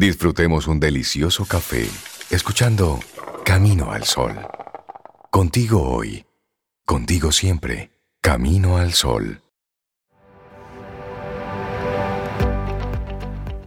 Disfrutemos un delicioso café escuchando Camino al Sol. Contigo hoy, contigo siempre, Camino al Sol.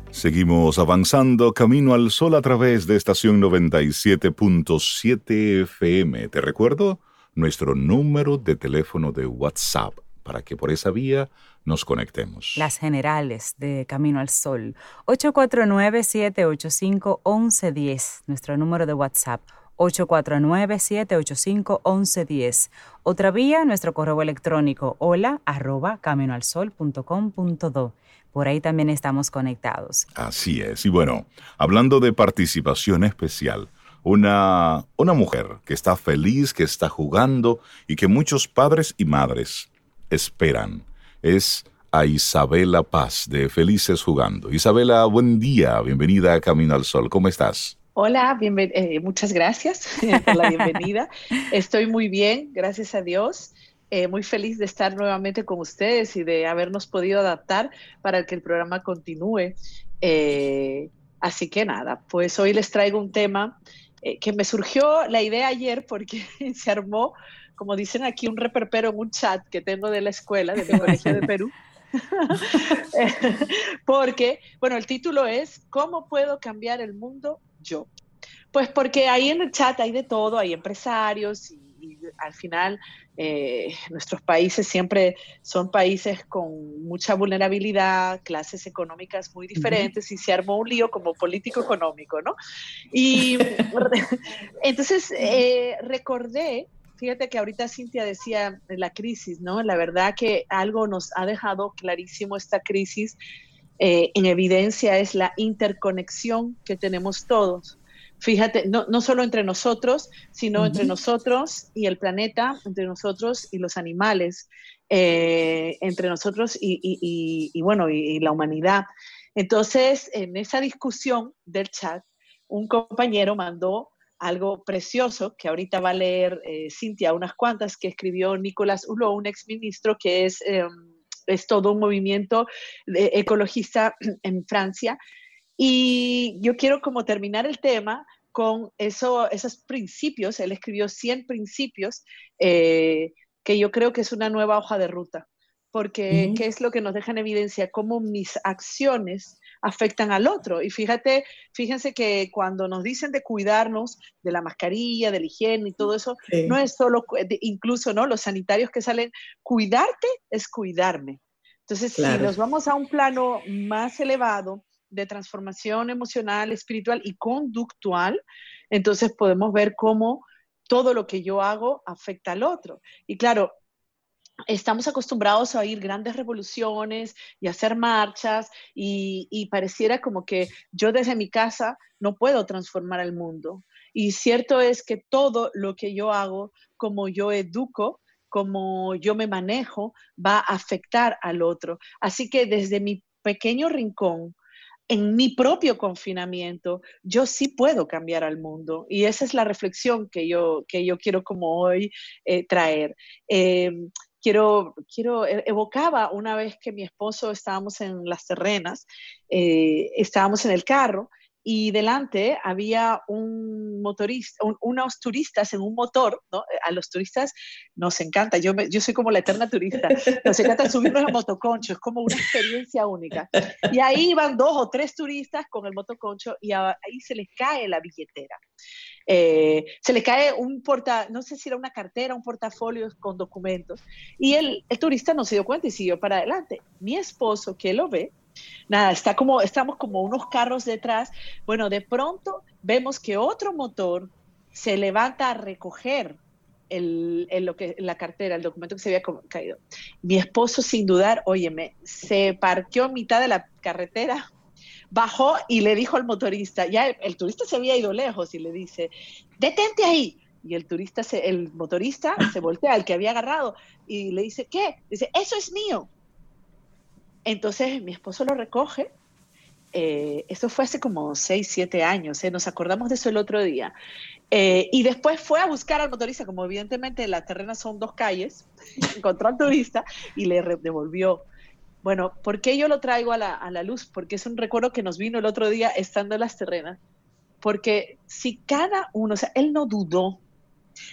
Seguimos avanzando camino al sol a través de estación 97.7 FM. Te recuerdo nuestro número de teléfono de WhatsApp para que por esa vía nos conectemos. Las generales de Camino al Sol. 849-785-1110, nuestro número de WhatsApp. 849-785-1110. Otra vía, nuestro correo electrónico hola arroba caminoalsol.com.do. Por ahí también estamos conectados. Así es. Y bueno, hablando de participación especial, una, una mujer que está feliz, que está jugando y que muchos padres y madres esperan es a Isabela Paz de Felices Jugando. Isabela, buen día, bienvenida a Camino al Sol. ¿Cómo estás? Hola, eh, muchas gracias por la bienvenida. Estoy muy bien, gracias a Dios. Eh, muy feliz de estar nuevamente con ustedes y de habernos podido adaptar para que el programa continúe. Eh, así que nada, pues hoy les traigo un tema eh, que me surgió la idea ayer porque se armó, como dicen aquí, un reperpero en un chat que tengo de la escuela, de mi colegio de Perú. porque, bueno, el título es ¿Cómo puedo cambiar el mundo yo? Pues porque ahí en el chat hay de todo, hay empresarios y y al final eh, nuestros países siempre son países con mucha vulnerabilidad, clases económicas muy diferentes y se armó un lío como político económico, ¿no? Y entonces eh, recordé, fíjate que ahorita Cintia decía la crisis, ¿no? La verdad que algo nos ha dejado clarísimo esta crisis. Eh, en evidencia es la interconexión que tenemos todos fíjate, no, no solo entre nosotros, sino entre nosotros y el planeta, entre nosotros y los animales, eh, entre nosotros y, bueno, y, la humanidad. Entonces, en esa discusión del chat, un compañero mandó algo precioso que ahorita va a leer eh, Cintia, unas cuantas que escribió Nicolás Hulot, un exministro que es, em, es todo un movimiento ecologista en Francia, y yo quiero como terminar el tema con eso, esos principios, él escribió 100 principios, eh, que yo creo que es una nueva hoja de ruta, porque ¿qué es lo que nos deja en evidencia? Cómo mis acciones afectan al otro. Y fíjate, fíjense que cuando nos dicen de cuidarnos de la mascarilla, de la higiene y todo eso, no es solo, incluso, ¿no? Los sanitarios que salen, cuidarte es cuidarme. Entonces, si nos vamos a un plano más elevado, de transformación emocional, espiritual y conductual, entonces podemos ver cómo todo lo que yo hago afecta al otro. Y claro, estamos acostumbrados a oír grandes revoluciones y hacer marchas y, pareciera como que yo desde mi casa no puedo transformar el mundo. Y cierto es que todo lo que yo hago, como yo educo, como yo me manejo, va a afectar al otro. Así que desde mi pequeño rincón, en mi propio confinamiento, yo sí puedo cambiar al mundo. Y esa es la reflexión que yo, que yo quiero como hoy eh, traer. Em, quiero, quiero, e, evocaba una vez que mi esposo estábamos en las terrenas, eh, estábamos en el carro y delante había un motorista, unos turistas en un motor, ¿no? A los turistas nos encanta, yo, yo soy como la eterna turista, nos encanta subirnos al motoconcho, es como una experiencia única. Y ahí iban dos o tres turistas con el motoconcho y ahí se les cae la billetera. Eh, se le cae un porta, no sé si era una cartera, un portafolio con documentos, y el, el turista no se dio cuenta y siguió para adelante. Mi esposo, que lo ve, nada, está como, estamos como unos carros detrás. Bueno, de pronto vemos que otro motor se levanta a recoger el, lo que, la cartera, el documento que se había caído. Mi esposo, sin dudar, óyeme, se parqueó en mitad de la carretera, bajó y le dijo al motorista, ya el, turista se había ido lejos y le dice, detente ahí. Y el turista, se, el motorista se voltea, al que había agarrado, y le dice, ¿qué? Dice, eso es mío. Entonces mi esposo lo recoge. Eh, eso fue hace como 6, 7 años, ¿eh? nos acordamos de eso el otro día. Eh, y después fue a buscar al motorista, como evidentemente las terrenas son dos calles, encontró al turista y le devolvió. Bueno, ¿por qué yo lo traigo a la, a la luz? Porque es un recuerdo que nos vino el otro día estando en las terrenas. Porque si cada uno, o sea, él no dudó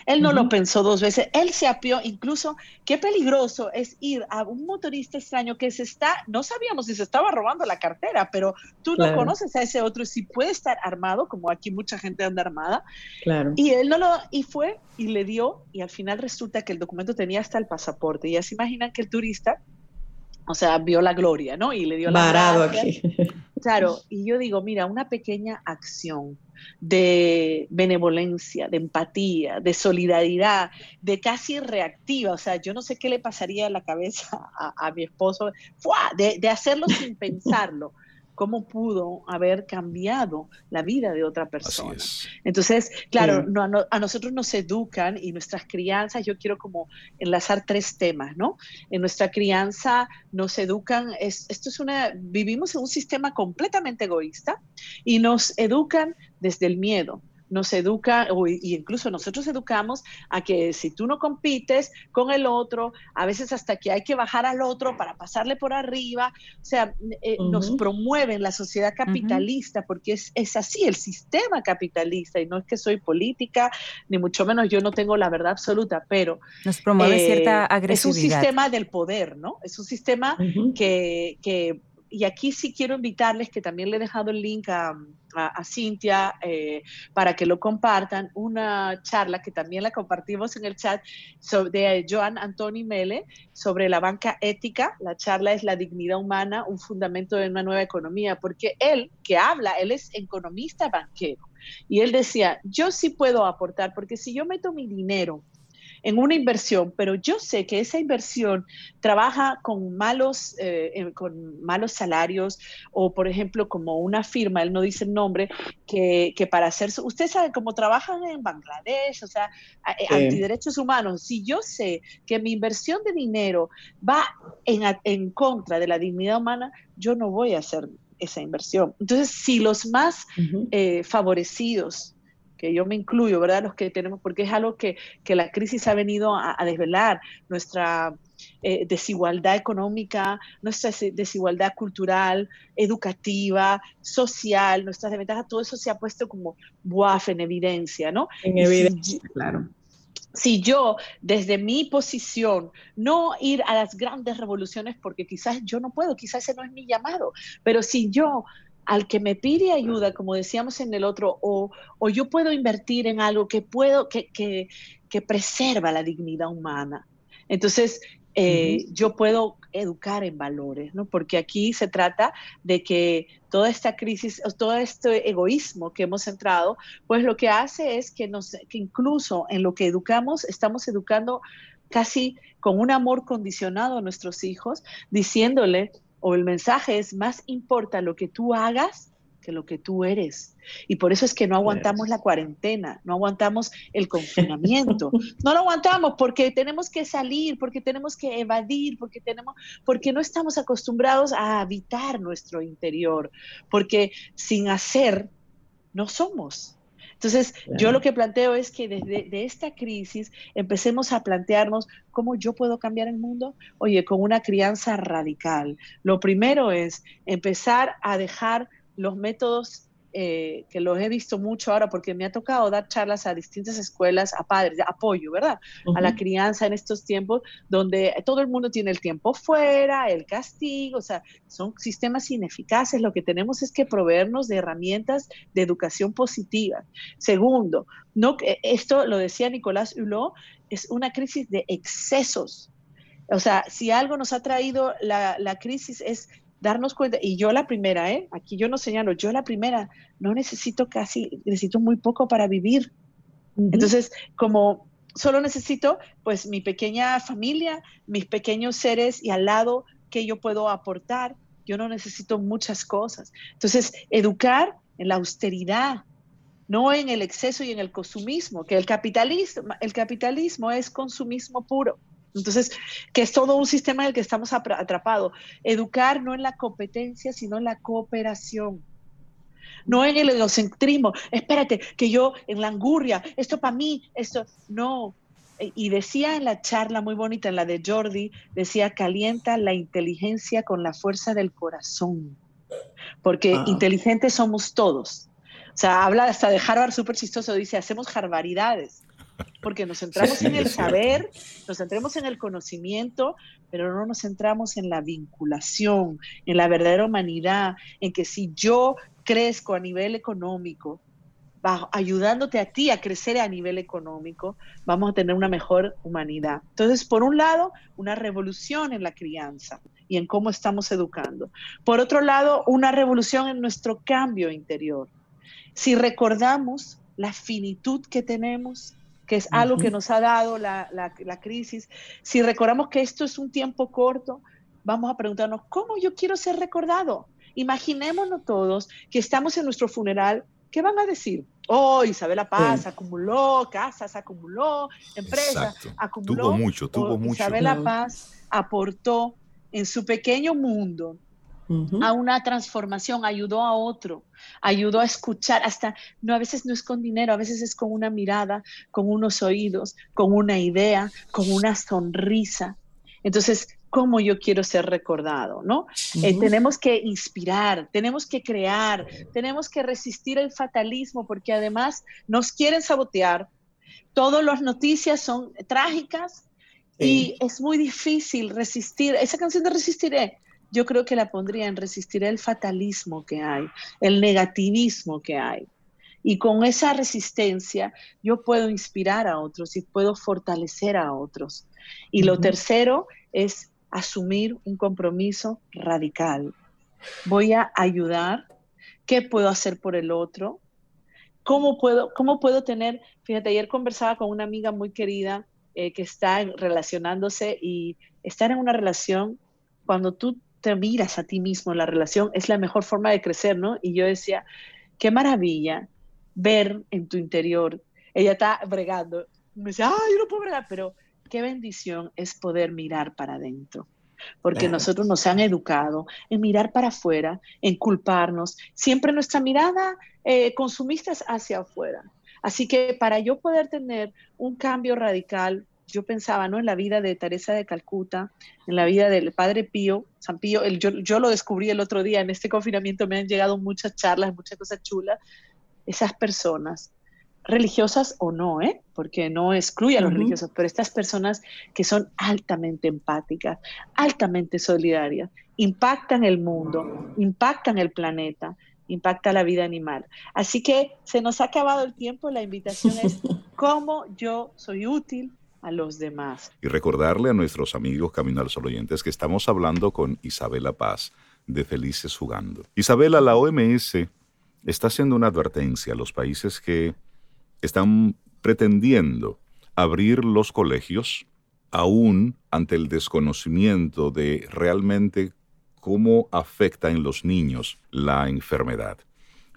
él no lo pensó dos veces, él se apió, incluso qué peligroso es ir a un motorista extraño que se está, no sabíamos si se estaba robando la cartera, pero tú no conoces a ese otro, si puede estar armado, como aquí mucha gente anda armada. Claro. Y él no lo, y fue y le dio, y al final resulta que el documento tenía hasta el pasaporte. Y ya se imaginan que el turista, o sea, vio la gloria, ¿no? Y le dio la Varado aquí. Claro, y yo digo, mira, una pequeña acción de benevolencia, de empatía, de solidaridad, de casi reactiva. O sea, yo no sé qué le pasaría a la cabeza a, mi esposo, de, de hacerlo sin pensarlo cómo pudo haber cambiado la vida de otra persona. Entonces, claro, a, nosotros nos educan y nuestras crianzas, yo quiero como enlazar tres temas, ¿no? En nuestra crianza nos educan, esto es una, vivimos en un sistema completamente egoísta y nos educan desde el miedo, nos educa, o incluso nosotros educamos a que si tú no compites con el otro, a veces hasta que hay que bajar al otro para pasarle por arriba, o sea, eh, nos promueven la sociedad capitalista, porque es, es, así el sistema capitalista, y no es que soy política, ni mucho menos yo no tengo la verdad absoluta, pero... Nos promueve cierta agresividad. Es un sistema del poder, ¿no? Es un sistema que, que y aquí sí quiero invitarles, que también le he dejado el link a, a, Cintia eh, para que lo compartan, una charla que también la compartimos en el chat sobre, de Joan Antoni Mele sobre la banca ética. La charla es La dignidad humana, un fundamento de una nueva economía, porque él que habla, él es economista banquero. Y él decía, yo sí puedo aportar, porque si yo meto mi dinero en una inversión, pero yo sé que esa inversión trabaja con malos, eh, con malos salarios o, por ejemplo, como una firma, él no dice el nombre, que, que para hacer, usted sabe cómo trabajan en Bangladesh, o sea, sí. antiderechos humanos, si yo sé que mi inversión de dinero va en, en contra de la dignidad humana, yo no voy a hacer esa inversión. Entonces, si los más eh, favorecidos que yo me incluyo, ¿verdad? Los que tenemos, porque es algo que, que la crisis ha venido a, desvelar, nuestra eh, desigualdad económica, nuestra desigualdad cultural, educativa, social, nuestras desventajas, todo eso se ha puesto como buaf en evidencia, ¿no? En evidencia, claro si yo desde mi posición no ir a las grandes revoluciones porque quizás yo no puedo, quizás ese no es mi llamado, pero si yo al que me pide ayuda, como decíamos en el otro, o, o yo puedo invertir en algo que puedo, que, que, que preserva la dignidad humana. Entonces, eh, yo puedo educar en valores, ¿no? Porque aquí se trata de que toda esta crisis, todo este egoísmo que hemos entrado, pues lo que hace es que, nos, que incluso en lo que educamos, estamos educando casi con un amor condicionado a nuestros hijos, diciéndole o el mensaje es más importa lo que tú hagas que lo que tú eres. Y por eso es que no aguantamos la cuarentena, no aguantamos el confinamiento. No lo aguantamos porque tenemos que salir, porque tenemos que evadir, porque tenemos porque no estamos acostumbrados a habitar nuestro interior, porque sin hacer no somos. Entonces, yo lo que planteo es que desde de esta crisis empecemos a plantearnos cómo yo puedo cambiar el mundo. Oye, con una crianza radical. Lo primero es empezar a dejar los métodos eh, que los he visto mucho ahora porque me ha tocado dar charlas a distintas escuelas, a padres, de apoyo, ¿verdad? A la crianza en estos tiempos donde todo el mundo tiene el tiempo fuera, el castigo, o sea, son sistemas ineficaces. Lo que tenemos es que proveernos de herramientas de educación positiva. Segundo, no, esto lo decía Nicolás Hulot, es una crisis de excesos. O sea, si algo nos ha traído la, la crisis es darnos cuenta, y yo la primera, ¿eh? aquí yo no señalo, yo la primera, no necesito casi, necesito muy poco para vivir. Entonces, como solo necesito pues mi pequeña familia, mis pequeños seres y al lado que yo puedo aportar, yo no necesito muchas cosas. Entonces, educar en la austeridad, no en el exceso y en el consumismo, que el capitalismo, el capitalismo es consumismo puro. Entonces, que es todo un sistema en el que estamos atrapados. Educar no en la competencia, sino en la cooperación. No en el egocentrismo. Espérate, que yo en la angurria, esto para mí, esto. No. y decía en la charla muy bonita, en la de Jordi, decía, calienta la inteligencia con la fuerza del corazón, porque ah. inteligentes somos todos. O sea, habla hasta de Harvard súper chistoso, dice, hacemos harvaridades, porque nos centramos en el saber, nos centramos en el conocimiento, pero no nos centramos en la vinculación, en la verdadera humanidad, en que si yo crezco a nivel económico, ayudándote a ti a crecer a nivel económico, vamos a tener una mejor humanidad. Entonces, por un lado, una revolución en la crianza y en cómo estamos educando. Por otro lado, una revolución en nuestro cambio interior. Si recordamos la finitud que tenemos, que es algo que nos ha dado la, la crisis, si recordamos que esto es un tiempo corto, vamos a preguntarnos, ¿cómo yo quiero ser recordado? Imaginémonos todos que estamos en nuestro funeral ¿qué van a decir? Oh, Isabela Paz acumuló casas, acumuló empresas, acumuló. Tuvo mucho, tuvo mucho. Isabela Paz aportó en su pequeño mundo a una transformación, ayudó a otro, ayudó a escuchar, hasta, no, a veces no es con dinero, a veces es con una mirada, con unos oídos, con una idea, con una sonrisa. Entonces, cómo yo quiero ser recordado, ¿no? Eh, tenemos que inspirar, tenemos que crear, tenemos que resistir el fatalismo porque además nos quieren sabotear. Todas las noticias son trágicas y es muy difícil resistir. Esa canción de Resistiré, yo creo que la pondría en Resistiré el fatalismo que hay, el negativismo que hay. Y con esa resistencia yo puedo inspirar a otros y puedo fortalecer a otros. Y lo tercero es asumir un compromiso radical. Voy a ayudar. ¿Qué puedo hacer por el otro? ¿Cómo puedo, cómo puedo tener? Fíjate, ayer conversaba con una amiga muy querida eh, que está relacionándose y estar en una relación, cuando tú te miras a ti mismo en la relación, es la mejor forma de crecer, ¿no? Y yo decía, qué maravilla ver en tu interior. Ella está bregando. Me decía, ay, yo no puedo bregar, pero qué bendición es poder mirar para adentro. Porque nosotros nos han educado en mirar para afuera, en culparnos. Siempre nuestra mirada eh, consumista es hacia afuera. Así que para yo poder tener un cambio radical, yo pensaba ¿no? en la vida de Teresa de Calcuta, en la vida del Padre Pío, San Pío, yo, yo lo descubrí el otro día, en este confinamiento me han llegado muchas charlas, muchas cosas chulas. Esas personas religiosas o no, ¿eh? porque no excluye a los religiosos, pero estas personas que son altamente empáticas, altamente solidarias, impactan el mundo, impactan el planeta, impacta la vida animal. Así que se nos ha acabado el tiempo, la invitación es cómo yo soy útil a los demás. Y recordarle a nuestros amigos Camino al Sol oyentes que estamos hablando con Isabela Paz de Felices Jugando. Isabela, la OMS está haciendo una advertencia a los países que están pretendiendo abrir los colegios aún ante el desconocimiento de realmente cómo afecta en los niños la enfermedad.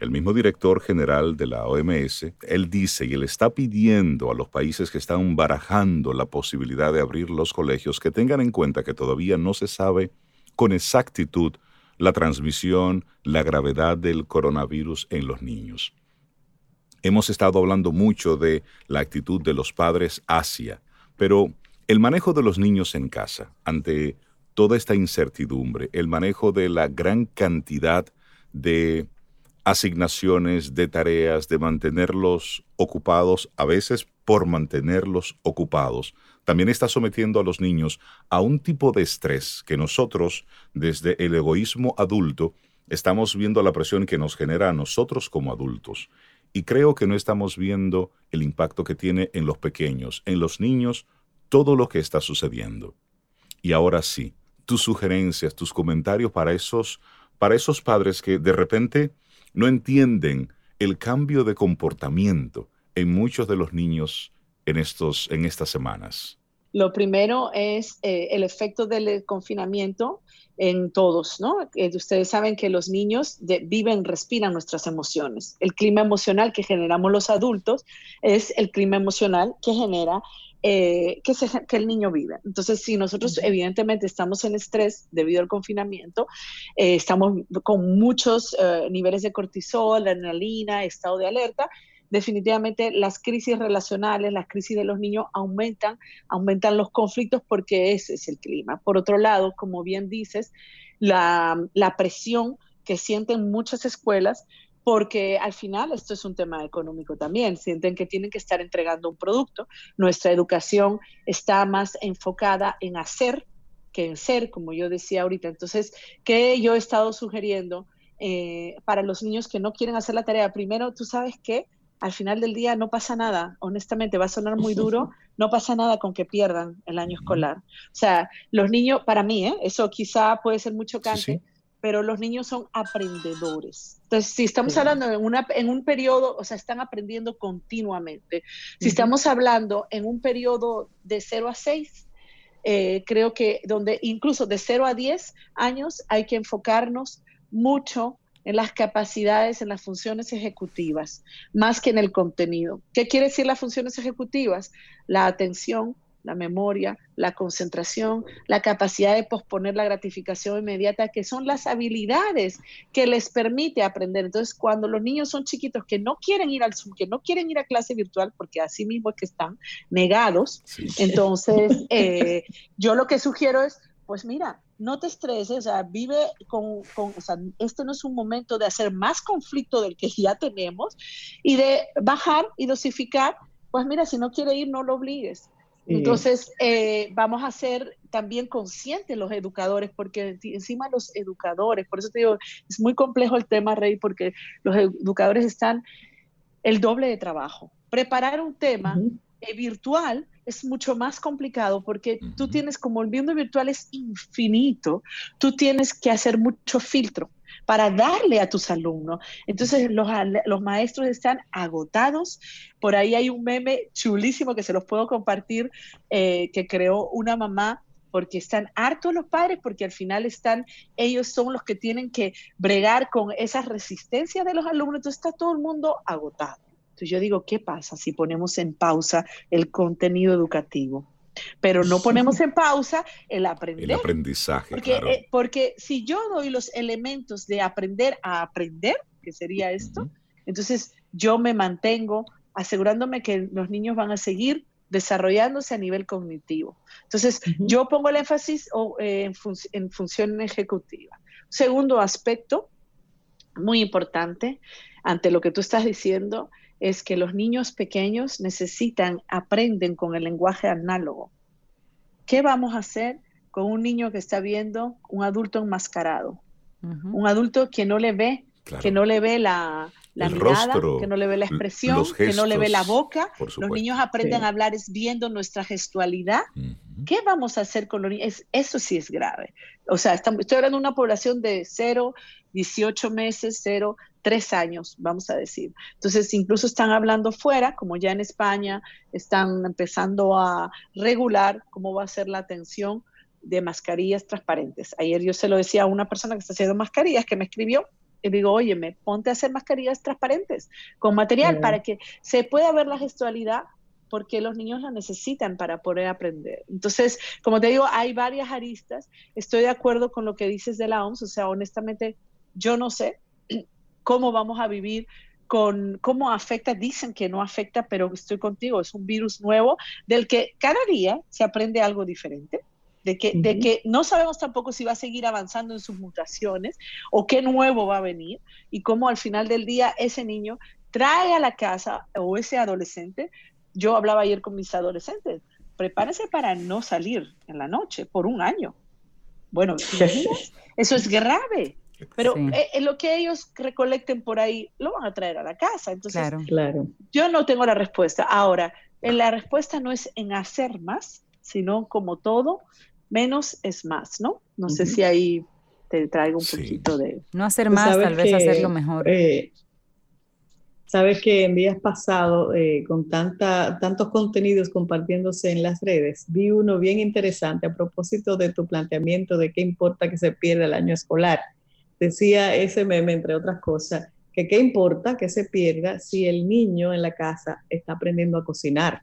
El mismo director general de la OMS, él dice y él está pidiendo a los países que están barajando la posibilidad de abrir los colegios que tengan en cuenta que todavía no se sabe con exactitud la transmisión, la gravedad del coronavirus en los niños. Hemos estado hablando mucho de la actitud de los padres hacia, pero el manejo de los niños en casa, ante toda esta incertidumbre, el manejo de la gran cantidad de asignaciones, de tareas, de mantenerlos ocupados, a veces por mantenerlos ocupados, también está sometiendo a los niños a un tipo de estrés que nosotros, desde el egoísmo adulto, estamos viendo la presión que nos genera a nosotros como adultos. Y creo que no estamos viendo el impacto que tiene en los pequeños, en los niños, todo lo que está sucediendo. Y ahora sí, tus sugerencias, tus comentarios para esos, para esos padres que de repente no entienden el cambio de comportamiento en muchos de los niños en, estos, en estas semanas. Lo primero es eh, el efecto del confinamiento en todos, ¿no? Eh, ustedes saben que los niños viven, respiran nuestras emociones. El clima emocional que generamos los adultos es el clima emocional que genera eh, que, que, el niño vive. Entonces, si nosotros evidentemente estamos en estrés debido al confinamiento, estamos con muchos niveles de cortisol, adrenalina, estado de alerta, definitivamente las crisis relacionales, las crisis de los niños aumentan, aumentan los conflictos porque ese es el clima. Por otro lado, como bien dices, la, la presión que sienten muchas escuelas porque al final esto es un tema económico también, sienten que tienen que estar entregando un producto. Nuestra educación está más enfocada en hacer que en ser, como yo decía ahorita. Entonces, ¿qué yo he estado sugiriendo eh, para los niños que no quieren hacer la tarea? Primero, tú sabes que al final del día no pasa nada, honestamente, va a sonar muy duro, no pasa nada con que pierdan el año escolar. O sea, los niños, para mí, ¿eh? eso quizá puede ser muy chocante pero los niños son aprendedores. Entonces, si estamos hablando en, una, en un periodo, o sea, están aprendiendo continuamente. Si estamos hablando en un periodo de 0 a 6, eh, creo que donde incluso de 0 a 10 años hay que enfocarnos mucho en las capacidades, en las funciones ejecutivas, más que en el contenido. ¿Qué quiere decir las funciones ejecutivas? La atención, la memoria, la concentración, la capacidad de posponer la gratificación inmediata, que son las habilidades que les permite aprender. Entonces, cuando los niños son chiquitos que no quieren ir al Zoom, que no quieren ir a clase virtual, porque así mismo es que están negados, entonces eh, yo lo que sugiero es, pues mira, no te estreses, o sea, vive con, con, o sea, este no es un momento de hacer más conflicto del que ya tenemos y de bajar y dosificar, pues mira, si no quiere ir, no lo obligues entonces, eh, vamos a ser también conscientes los educadores, porque encima los educadores, por eso te digo, es muy complejo el tema, Rey, porque los educadores están el doble de trabajo. Preparar un tema eh, virtual es mucho más complicado porque tú tienes, como el mundo virtual es infinito, tú tienes que hacer mucho filtro para darle a tus alumnos. Entonces los, los maestros están agotados. Por ahí hay un meme chulísimo que se los puedo compartir, eh, que creó una mamá porque están hartos los padres, porque al final están, ellos son los que tienen que bregar con esa resistencia de los alumnos, entonces está todo el mundo agotado. Entonces yo digo, ¿qué pasa si ponemos en pausa el contenido educativo? Pero no ponemos en pausa el aprender. El aprendizaje, porque, claro. Eh, porque si yo doy los elementos de aprender a aprender, que sería esto, entonces yo me mantengo asegurándome que los niños van a seguir desarrollándose a nivel cognitivo. Entonces, yo pongo el énfasis eh, en, en función ejecutiva. Segundo aspecto, muy importante, ante lo que tú estás diciendo, es que los niños pequeños necesitan, aprenden con el lenguaje análogo. ¿Qué vamos a hacer con un niño que está viendo un adulto enmascarado? Un adulto que no le ve, que no le ve la, mirada, que no le ve la expresión, que no le ve la boca. Los niños aprenden a hablar es viendo nuestra gestualidad. ¿Qué vamos a hacer con los niños? eso sí es grave. O sea, estoy hablando de una población de 0, 18 meses, 0, tres años, vamos a decir. Entonces, incluso están hablando fuera, como ya en España, están empezando a regular cómo va a ser la atención de mascarillas transparentes. Ayer yo se lo decía a una persona que está haciendo mascarillas que me escribió digo, oye, me ponte a hacer mascarillas transparentes con material para que se pueda ver la gestualidad porque los niños la necesitan para poder aprender. Entonces, como te digo, hay varias aristas. Estoy de acuerdo con lo que dices de la OMS, o sea, honestamente, yo no sé, cómo vamos a vivir con cómo afecta, dicen que no afecta, pero estoy contigo, es un virus nuevo del que cada día se aprende algo diferente. De que, de que no sabemos tampoco si va a seguir avanzando en sus mutaciones o qué nuevo va a venir y cómo al final del día ese niño trae a la casa o ese adolescente. Yo hablaba ayer con mis adolescentes, prepárense para no salir en la noche por un año. Bueno, eso es grave. Pero eh, lo que ellos recolecten por ahí lo van a traer a la casa. Entonces, claro. yo no tengo la respuesta. Ahora, la respuesta no es en hacer más, sino como todo, menos es más, ¿no? No sé si ahí te traigo un poquito de... No hacer más, tal vez hacerlo mejor. Eh, sabes que en días pasados, eh, con tanta, tantos contenidos compartiéndose en las redes, vi uno bien interesante a propósito de tu planteamiento de qué importa que se pierda el año escolar decía ese meme, entre otras cosas, que qué importa que se pierda si el niño en la casa está aprendiendo a cocinar,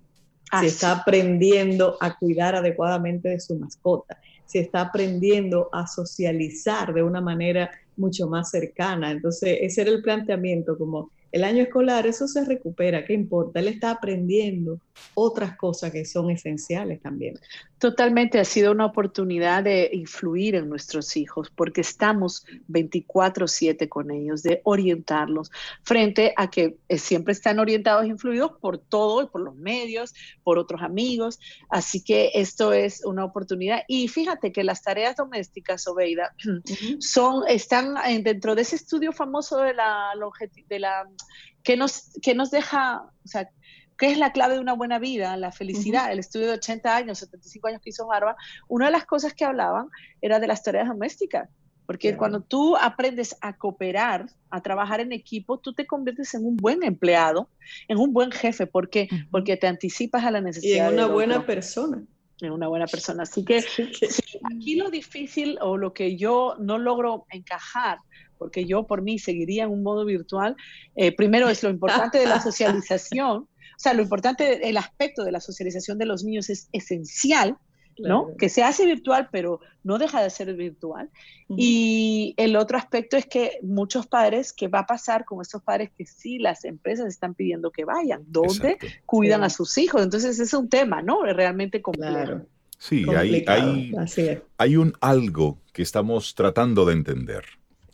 si está aprendiendo a cuidar adecuadamente de su mascota, si está aprendiendo a socializar de una manera mucho más cercana. Entonces, ese era el planteamiento, como el año escolar, eso se recupera, ¿qué importa? Él está aprendiendo otras cosas que son esenciales también. Totalmente, ha sido una oportunidad de influir en nuestros hijos porque estamos 24/7 con ellos, de orientarlos frente a que eh, siempre están orientados e influidos por todo, por los medios, por otros amigos. Así que esto es una oportunidad. Y fíjate que las tareas domésticas, Obeida, son, están dentro de ese estudio famoso de la, de la que nos, que nos deja, o sea, ¿Qué es la clave de una buena vida? La felicidad. El estudio de 80 años, 75 años que hizo Harvard, una de las cosas que hablaban era de las tareas domésticas. Porque cuando tú aprendes a cooperar, a trabajar en equipo, tú te conviertes en un buen empleado, en un buen jefe, porque, porque te anticipas a la necesidad. Y en una buena persona. En una buena persona. Así que aquí lo difícil o lo que yo no logro encajar porque yo por mí seguiría en un modo virtual. Eh, primero es lo importante de la socialización, o sea, lo importante, el aspecto de la socialización de los niños es esencial, ¿no? Que se hace virtual, pero no deja de ser virtual. Y el otro aspecto es que muchos padres, ¿qué va a pasar con estos padres que sí las empresas están pidiendo que vayan? ¿Dónde cuidan a sus hijos? Entonces es un tema, ¿no? Realmente complejo. Sí, hay, hay, hay un algo que estamos tratando de entender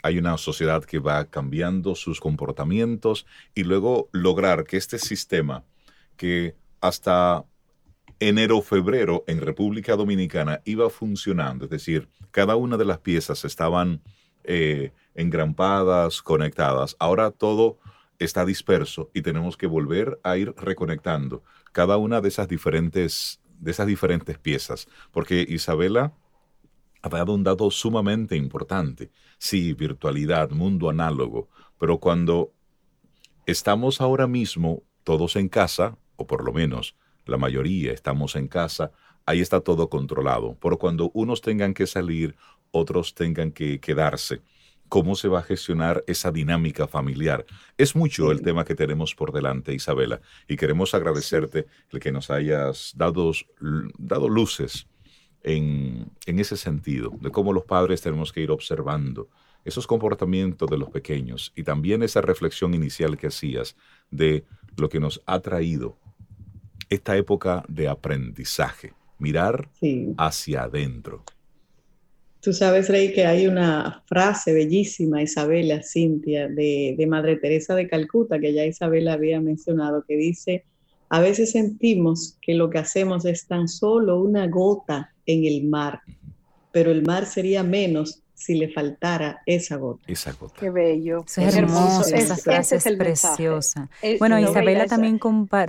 hay una sociedad que va cambiando sus comportamientos y luego lograr que este sistema que hasta enero febrero en República Dominicana iba funcionando, es decir, cada una de las piezas estaban eh, engrampadas, conectadas. Ahora todo está disperso y tenemos que volver a ir reconectando cada una de esas diferentes, de esas diferentes piezas, porque Isabela ha dado un dato sumamente importante. Sí, virtualidad, mundo análogo, pero cuando estamos ahora mismo todos en casa, o por lo menos la mayoría estamos en casa, ahí está todo controlado. Por cuando unos tengan que salir, otros tengan que quedarse. ¿Cómo se va a gestionar esa dinámica familiar? Es mucho el tema que tenemos por delante, Isabela, y queremos agradecerte el que nos hayas dado, dado luces en, en ese sentido, de cómo los padres tenemos que ir observando esos comportamientos de los pequeños y también esa reflexión inicial que hacías de lo que nos ha traído esta época de aprendizaje, mirar hacia adentro. Tú sabes, Rey, que hay una frase bellísima, Isabela, Cintia, de, de Madre Teresa de Calcuta, que ya Isabela había mencionado, que dice, a veces sentimos que lo que hacemos es tan solo una gota en el mar, pero el mar sería menos si le faltara esa gota. Esa gota. Qué bello. es hermoso, esa frase es, preciosa. bueno, Isabela también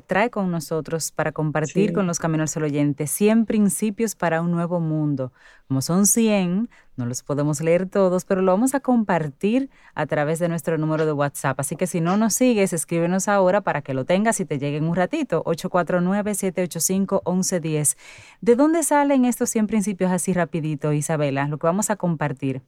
trae con nosotros para compartir con los Caminos al Oyente 100 principios para un nuevo mundo. Como son 100, no los podemos leer todos, pero lo vamos a compartir a través de nuestro número de WhatsApp. Así que si no nos sigues, escríbenos ahora para que lo tengas y te llegue en un ratito. 849-785-1110. ¿De dónde salen estos 100 principios así rapidito, Isabela? Lo que vamos a compartir.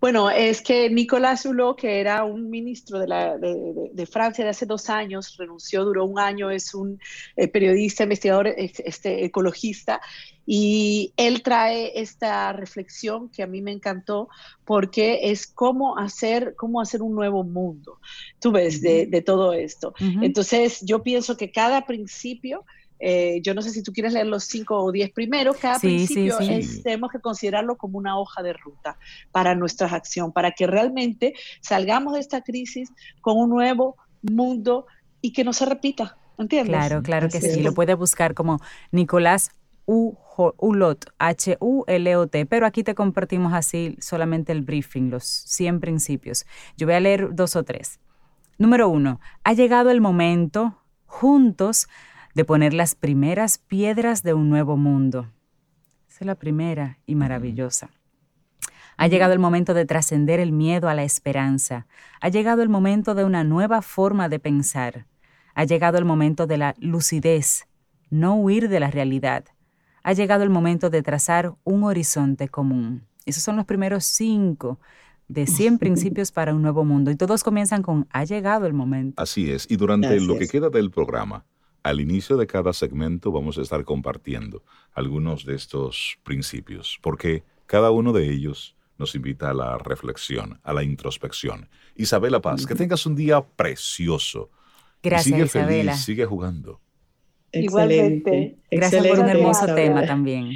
Bueno, es que Nicolás Hulot, que era un ministro de, la, de, Francia de hace dos años, renunció, duró un año, es un eh, periodista, investigador, este, ecologista, y él trae esta reflexión que a mí me encantó porque es cómo hacer, cómo hacer un nuevo mundo, tú ves, de, todo esto. Entonces, yo pienso que cada principio eh, yo no sé si tú quieres leer los cinco o diez primeros, cada principio tenemos que considerarlo como una hoja de ruta para nuestra acción, para que realmente salgamos de esta crisis con un nuevo mundo y que no se repita. ¿Entiendes? Claro, claro que sí. Lo puede buscar como Nicolás U. Ulot, H-U-L-O-T, pero aquí te compartimos así solamente el briefing, los 100 principios. Yo voy a leer dos o tres. Número uno, ha llegado el momento, juntos, de poner las primeras piedras de un nuevo mundo. Esa es la primera y maravillosa. Ha llegado el momento de trascender el miedo a la esperanza. Ha llegado el momento de una nueva forma de pensar. Ha llegado el momento de la lucidez, no huir de la realidad. Ha llegado el momento de trazar un horizonte común. Esos son los primeros cinco de 100 principios para un nuevo mundo. Y todos comienzan con ha llegado el momento. Así es. Y durante lo que queda del programa, al inicio de cada segmento vamos a estar compartiendo algunos de estos principios, porque cada uno de ellos nos invita a la reflexión, a la introspección. Isabela Paz, que tengas un día precioso. Gracias, y sigue Isabela. feliz, sigue jugando. Excelente. Igualmente. Gracias por un hermoso Isabela. tema también.